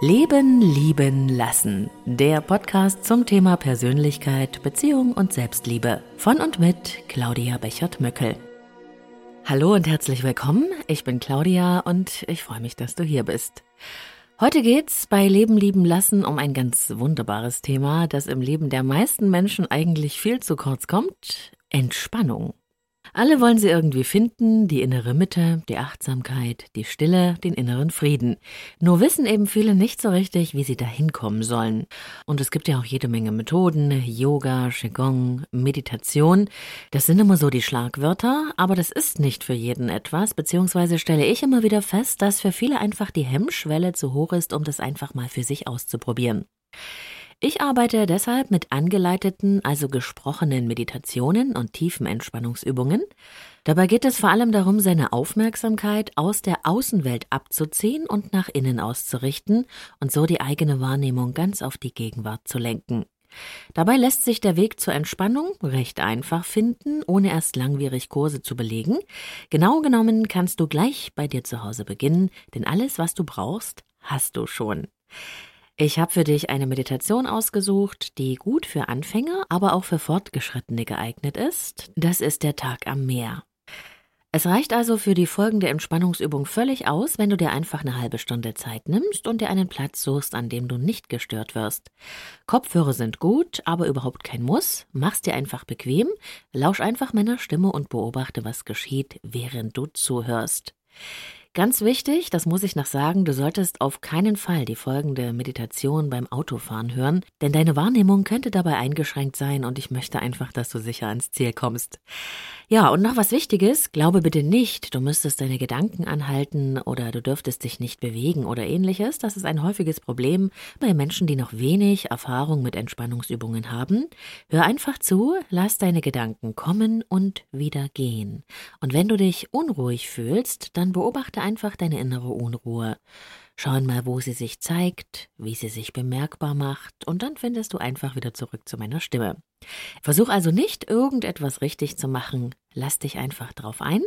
Leben, Lieben, Lassen. Der Podcast zum Thema Persönlichkeit, Beziehung und Selbstliebe. Von und mit Claudia Bechert-Möckel. Hallo und herzlich willkommen. Ich bin Claudia und ich freue mich, dass du hier bist. Heute geht's bei Leben, Lieben, Lassen um ein ganz wunderbares Thema, das im Leben der meisten Menschen eigentlich viel zu kurz kommt. Entspannung. Alle wollen sie irgendwie finden, die innere Mitte, die Achtsamkeit, die Stille, den inneren Frieden. Nur wissen eben viele nicht so richtig, wie sie da hinkommen sollen. Und es gibt ja auch jede Menge Methoden, Yoga, Qigong, Meditation. Das sind immer so die Schlagwörter, aber das ist nicht für jeden etwas, beziehungsweise stelle ich immer wieder fest, dass für viele einfach die Hemmschwelle zu hoch ist, um das einfach mal für sich auszuprobieren. Ich arbeite deshalb mit angeleiteten, also gesprochenen Meditationen und tiefen Entspannungsübungen. Dabei geht es vor allem darum, seine Aufmerksamkeit aus der Außenwelt abzuziehen und nach innen auszurichten und so die eigene Wahrnehmung ganz auf die Gegenwart zu lenken. Dabei lässt sich der Weg zur Entspannung recht einfach finden, ohne erst langwierig Kurse zu belegen. Genau genommen kannst du gleich bei dir zu Hause beginnen, denn alles, was du brauchst, hast du schon. Ich habe für dich eine Meditation ausgesucht, die gut für Anfänger, aber auch für Fortgeschrittene geeignet ist. Das ist der Tag am Meer. Es reicht also für die folgende Entspannungsübung völlig aus, wenn du dir einfach eine halbe Stunde Zeit nimmst und dir einen Platz suchst, an dem du nicht gestört wirst. Kopfhörer sind gut, aber überhaupt kein Muss. Mach's dir einfach bequem, lausch einfach meiner Stimme und beobachte, was geschieht, während du zuhörst. Ganz wichtig, das muss ich noch sagen, du solltest auf keinen Fall die folgende Meditation beim Autofahren hören, denn deine Wahrnehmung könnte dabei eingeschränkt sein und ich möchte einfach, dass du sicher ans Ziel kommst. Ja, und noch was Wichtiges, glaube bitte nicht, du müsstest deine Gedanken anhalten oder du dürftest dich nicht bewegen oder ähnliches. Das ist ein häufiges Problem bei Menschen, die noch wenig Erfahrung mit Entspannungsübungen haben. Hör einfach zu, lass deine Gedanken kommen und wieder gehen. Und wenn du dich unruhig fühlst, dann beobachte einfach deine innere Unruhe. Schau mal, wo sie sich zeigt, wie sie sich bemerkbar macht, und dann findest du einfach wieder zurück zu meiner Stimme. Versuch also nicht, irgendetwas richtig zu machen. Lass dich einfach drauf ein.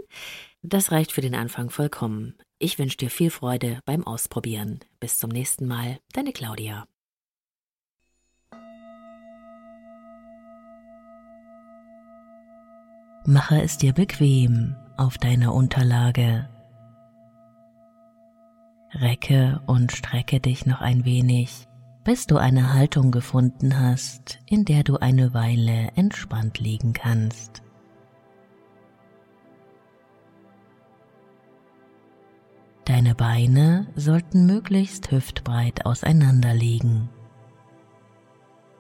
Das reicht für den Anfang vollkommen. Ich wünsche dir viel Freude beim Ausprobieren. Bis zum nächsten Mal, deine Claudia. Mache es dir bequem auf deiner Unterlage. Recke und strecke dich noch ein wenig bis du eine Haltung gefunden hast, in der du eine Weile entspannt liegen kannst. Deine Beine sollten möglichst hüftbreit auseinander liegen.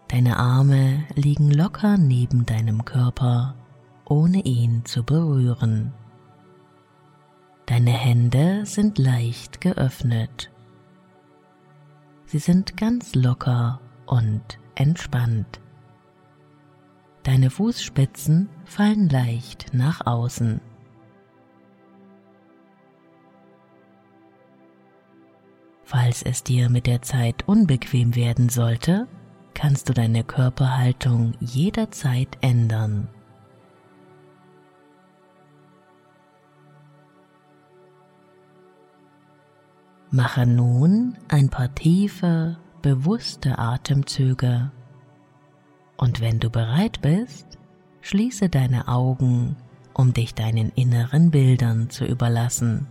Deine Arme liegen locker neben deinem Körper, ohne ihn zu berühren. Deine Hände sind leicht geöffnet Sie sind ganz locker und entspannt. Deine Fußspitzen fallen leicht nach außen. Falls es dir mit der Zeit unbequem werden sollte, kannst du deine Körperhaltung jederzeit ändern. Mache nun ein paar tiefe, bewusste Atemzüge und wenn du bereit bist, schließe deine Augen, um dich deinen inneren Bildern zu überlassen.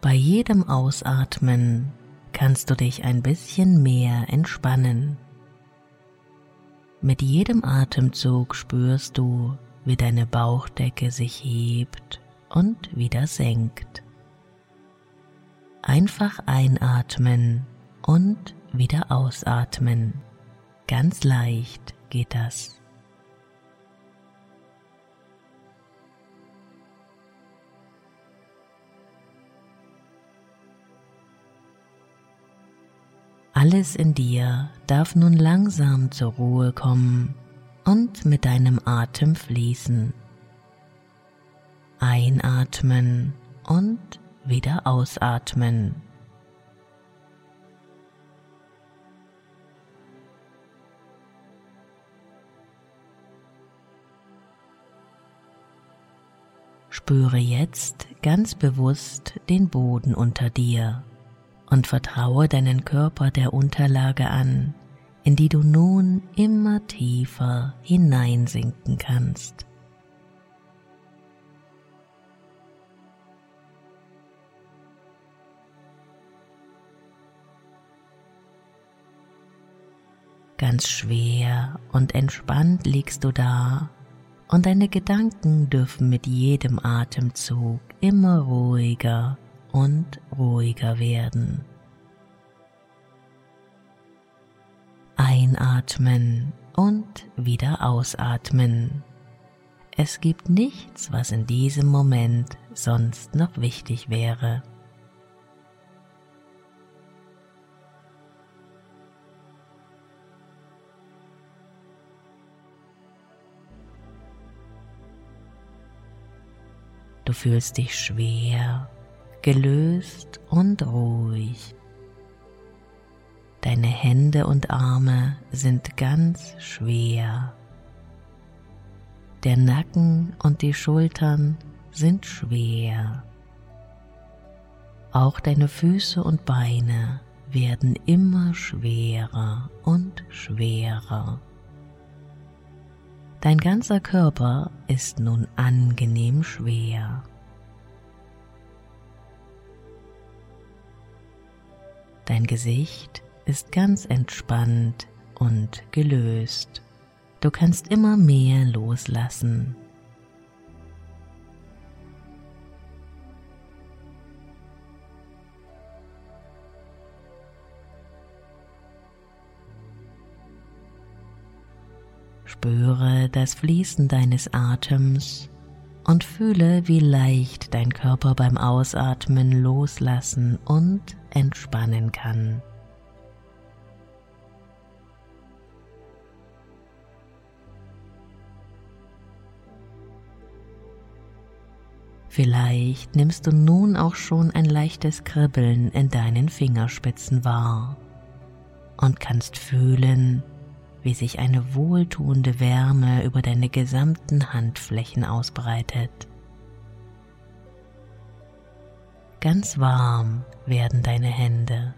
Bei jedem Ausatmen kannst du dich ein bisschen mehr entspannen. Mit jedem Atemzug spürst du, wie deine Bauchdecke sich hebt und wieder senkt. Einfach einatmen und wieder ausatmen. Ganz leicht geht das. Alles in dir darf nun langsam zur Ruhe kommen und mit deinem Atem fließen. Einatmen und wieder ausatmen. Spüre jetzt ganz bewusst den Boden unter dir und vertraue deinen Körper der Unterlage an, in die du nun immer tiefer hineinsinken kannst. Ganz schwer und entspannt liegst du da und deine Gedanken dürfen mit jedem Atemzug immer ruhiger und ruhiger werden. Einatmen und wieder ausatmen. Es gibt nichts, was in diesem Moment sonst noch wichtig wäre. Du fühlst dich schwer, gelöst und ruhig. Deine Hände und Arme sind ganz schwer. Der Nacken und die Schultern sind schwer. Auch deine Füße und Beine werden immer schwerer und schwerer. Dein ganzer Körper ist nun angenehm schwer. Dein Gesicht ist ganz entspannt und gelöst. Du kannst immer mehr loslassen. Spüre das Fließen deines Atems und fühle, wie leicht dein Körper beim Ausatmen loslassen und entspannen kann. Vielleicht nimmst du nun auch schon ein leichtes Kribbeln in deinen Fingerspitzen wahr und kannst fühlen, wie sich eine wohltuende Wärme über deine gesamten Handflächen ausbreitet. Ganz warm werden deine Hände.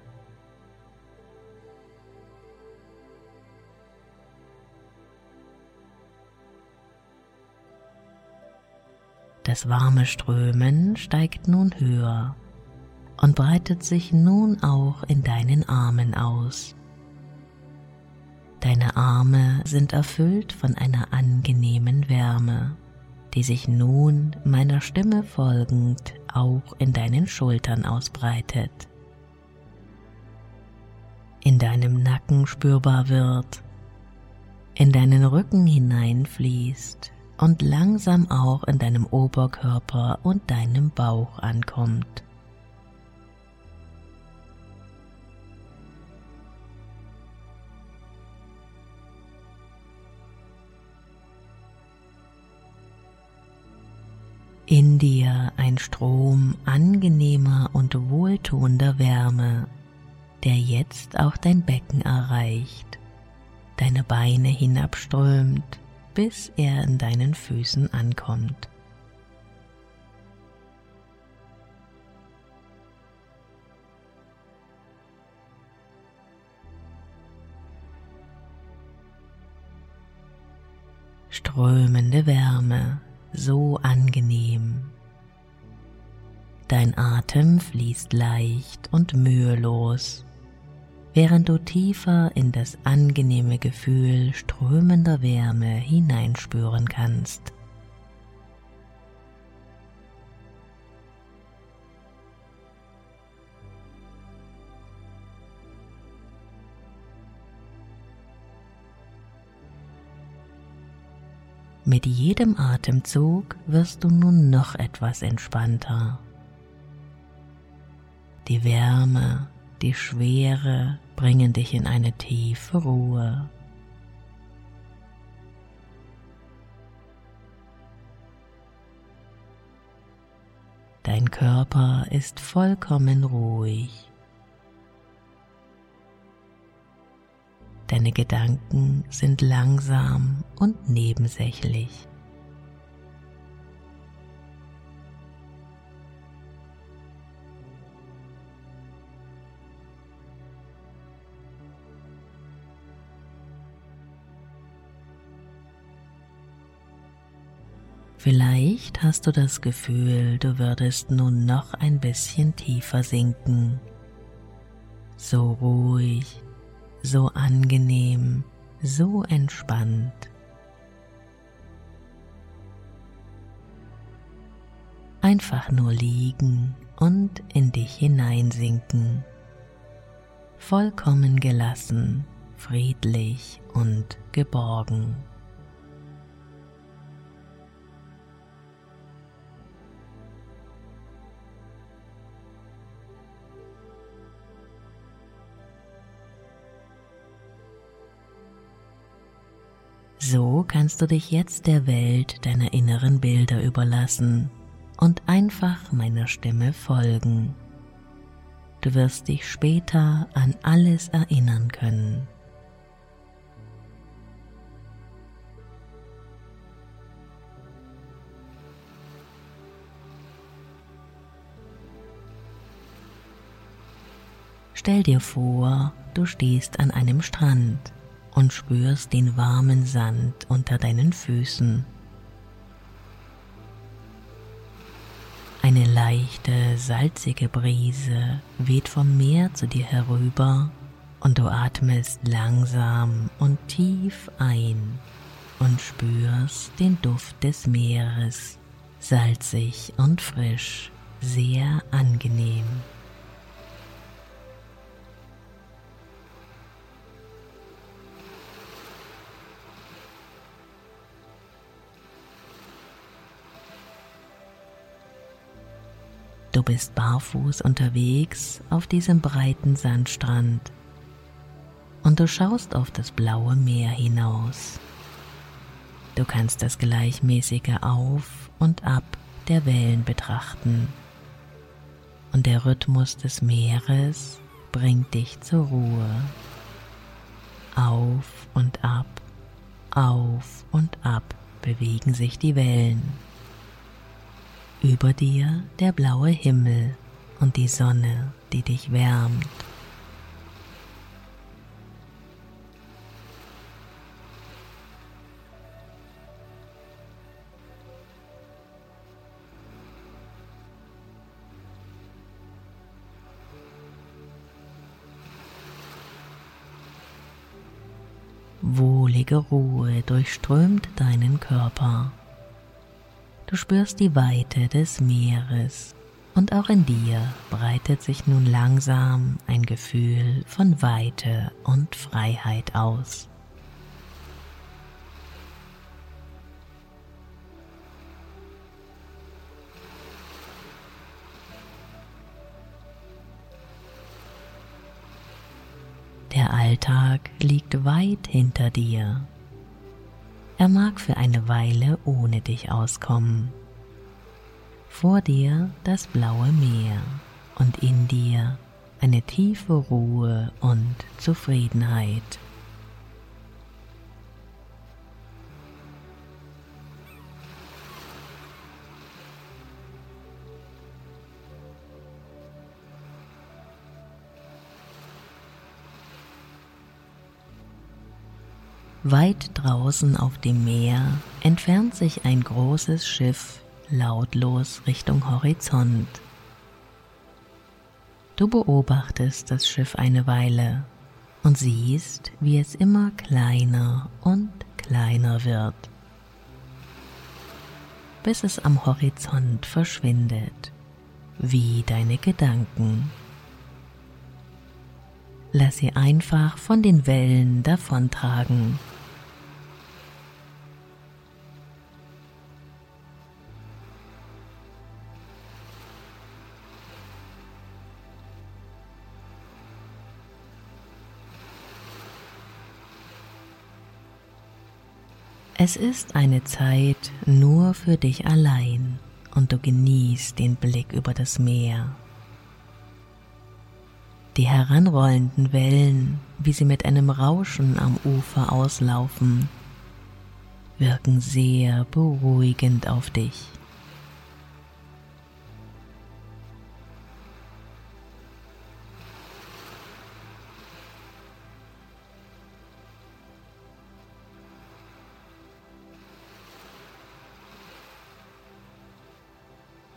Das warme Strömen steigt nun höher und breitet sich nun auch in deinen Armen aus. Deine Arme sind erfüllt von einer angenehmen Wärme, die sich nun meiner Stimme folgend auch in deinen Schultern ausbreitet. In deinem Nacken spürbar wird, in deinen Rücken hineinfließt und langsam auch in deinem Oberkörper und deinem Bauch ankommt. Ein Strom angenehmer und wohltuender Wärme, der jetzt auch dein Becken erreicht, deine Beine hinabströmt, bis er in deinen Füßen ankommt. Strömende Wärme so angenehm. Dein Atem fließt leicht und mühelos, während du tiefer in das angenehme Gefühl strömender Wärme hineinspüren kannst. Mit jedem Atemzug wirst du nun noch etwas entspannter. Die Wärme, die Schwere bringen dich in eine tiefe Ruhe. Dein Körper ist vollkommen ruhig. Deine Gedanken sind langsam und nebensächlich. Vielleicht hast du das Gefühl, du würdest nun noch ein bisschen tiefer sinken. So ruhig, so angenehm, so entspannt. Einfach nur liegen und in dich hineinsinken. Vollkommen gelassen, friedlich und geborgen. So kannst du dich jetzt der Welt deiner inneren Bilder überlassen und einfach meiner Stimme folgen. Du wirst dich später an alles erinnern können. Stell dir vor, du stehst an einem Strand und spürst den warmen Sand unter deinen Füßen. Eine leichte, salzige Brise weht vom Meer zu dir herüber und du atmest langsam und tief ein und spürst den Duft des Meeres, salzig und frisch, sehr angenehm. Du bist barfuß unterwegs auf diesem breiten Sandstrand und du schaust auf das blaue Meer hinaus. Du kannst das gleichmäßige Auf und Ab der Wellen betrachten und der Rhythmus des Meeres bringt dich zur Ruhe. Auf und ab, auf und ab bewegen sich die Wellen über dir der blaue Himmel und die Sonne, die dich wärmt. Wohlige Ruhe durchströmt deinen Körper. Du spürst die Weite des Meeres und auch in dir breitet sich nun langsam ein Gefühl von Weite und Freiheit aus. Der Alltag liegt weit hinter dir er mag für eine Weile ohne dich auskommen. Vor dir das blaue Meer und in dir eine tiefe Ruhe und Zufriedenheit. Weit draußen auf dem Meer entfernt sich ein großes Schiff lautlos Richtung Horizont. Du beobachtest das Schiff eine Weile und siehst, wie es immer kleiner und kleiner wird, bis es am Horizont verschwindet, wie deine Gedanken. Lass sie einfach von den Wellen davontragen. Es ist eine Zeit nur für dich allein und du genießt den Blick über das Meer. Die heranrollenden Wellen, wie sie mit einem Rauschen am Ufer auslaufen, wirken sehr beruhigend auf dich.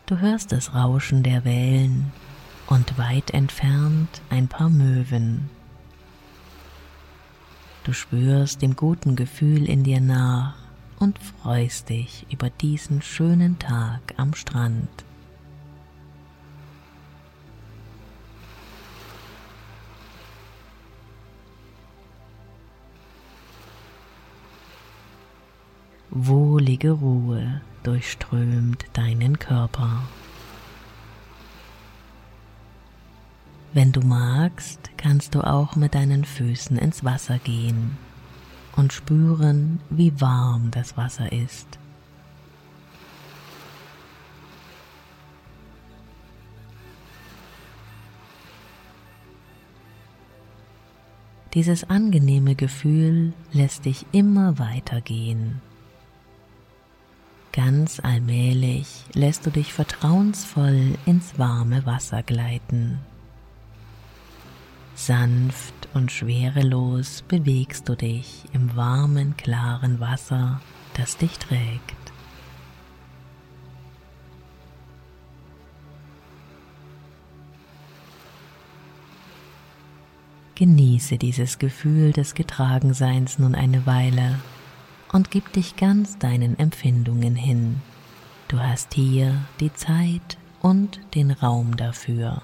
Du hörst das Rauschen der Wellen und weit entfernt ein paar Möwen. Du spürst dem guten Gefühl in dir nach und freust dich über diesen schönen Tag am Strand. Wohlige Ruhe durchströmt deinen Körper. Wenn du magst, kannst du auch mit deinen Füßen ins Wasser gehen und spüren, wie warm das Wasser ist. Dieses angenehme Gefühl lässt dich immer weitergehen. Ganz allmählich lässt du dich vertrauensvoll ins warme Wasser gleiten. Sanft und schwerelos bewegst du dich im warmen, klaren Wasser, das dich trägt. Genieße dieses Gefühl des Getragenseins nun eine Weile und gib dich ganz deinen Empfindungen hin. Du hast hier die Zeit und den Raum dafür.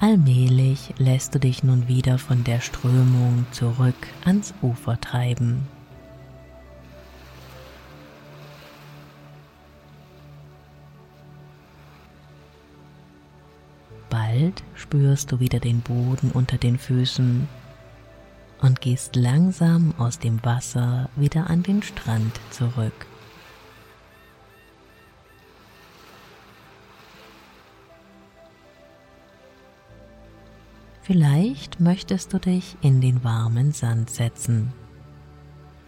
Allmählich lässt du dich nun wieder von der Strömung zurück ans Ufer treiben. Bald spürst du wieder den Boden unter den Füßen und gehst langsam aus dem Wasser wieder an den Strand zurück. Vielleicht möchtest du dich in den warmen Sand setzen.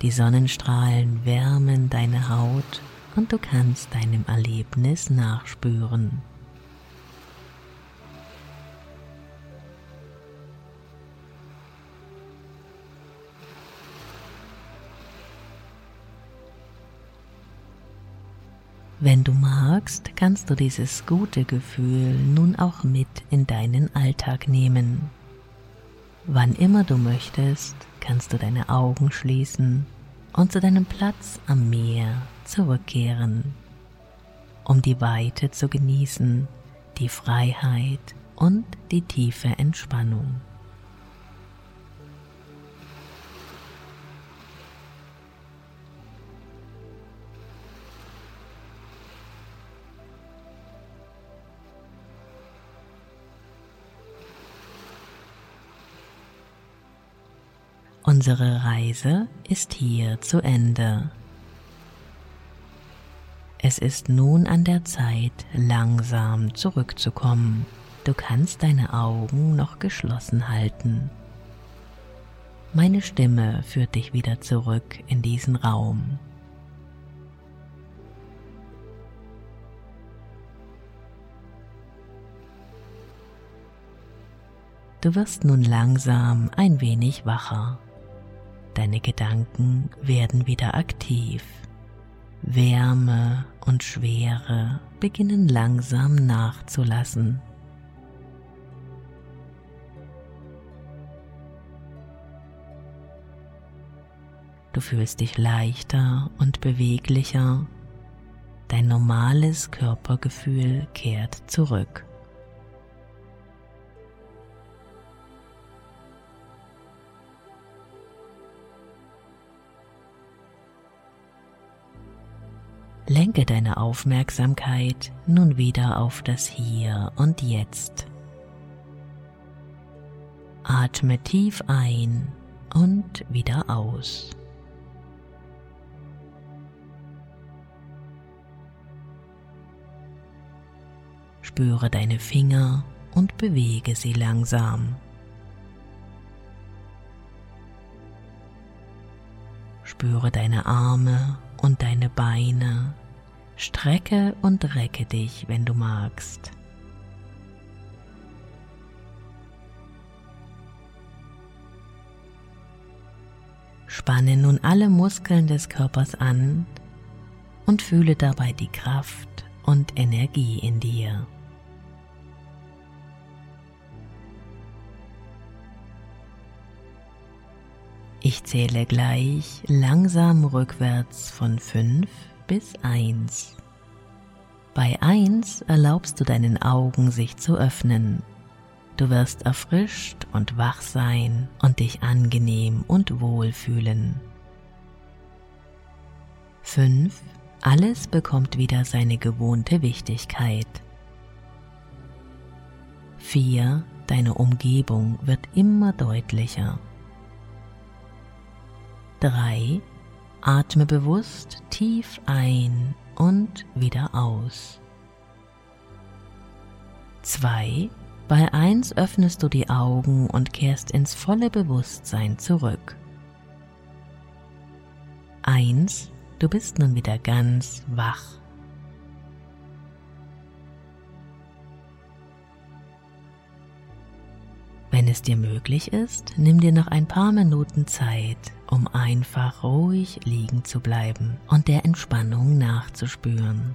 Die Sonnenstrahlen wärmen deine Haut und du kannst deinem Erlebnis nachspüren. Wenn du magst, kannst du dieses gute Gefühl nun auch mit in deinen Alltag nehmen. Wann immer du möchtest, kannst du deine Augen schließen und zu deinem Platz am Meer zurückkehren, um die Weite zu genießen, die Freiheit und die tiefe Entspannung. Unsere Reise ist hier zu Ende. Es ist nun an der Zeit, langsam zurückzukommen. Du kannst deine Augen noch geschlossen halten. Meine Stimme führt dich wieder zurück in diesen Raum. Du wirst nun langsam ein wenig wacher. Deine Gedanken werden wieder aktiv. Wärme und Schwere beginnen langsam nachzulassen. Du fühlst dich leichter und beweglicher. Dein normales Körpergefühl kehrt zurück. Lenke deine Aufmerksamkeit nun wieder auf das Hier und Jetzt. Atme tief ein und wieder aus. Spüre deine Finger und bewege sie langsam. Spüre deine Arme und deine Beine Strecke und recke dich, wenn du magst. Spanne nun alle Muskeln des Körpers an und fühle dabei die Kraft und Energie in dir. Ich zähle gleich langsam rückwärts von 5 bis 1. Bei 1 erlaubst du deinen Augen sich zu öffnen. Du wirst erfrischt und wach sein und dich angenehm und wohl fühlen. 5. Alles bekommt wieder seine gewohnte Wichtigkeit. 4. Deine Umgebung wird immer deutlicher. 3. Atme bewusst tief ein und wieder aus. 2. Bei 1 öffnest du die Augen und kehrst ins volle Bewusstsein zurück. 1. Du bist nun wieder ganz wach. Es dir möglich ist, nimm dir noch ein paar Minuten Zeit, um einfach ruhig liegen zu bleiben und der Entspannung nachzuspüren.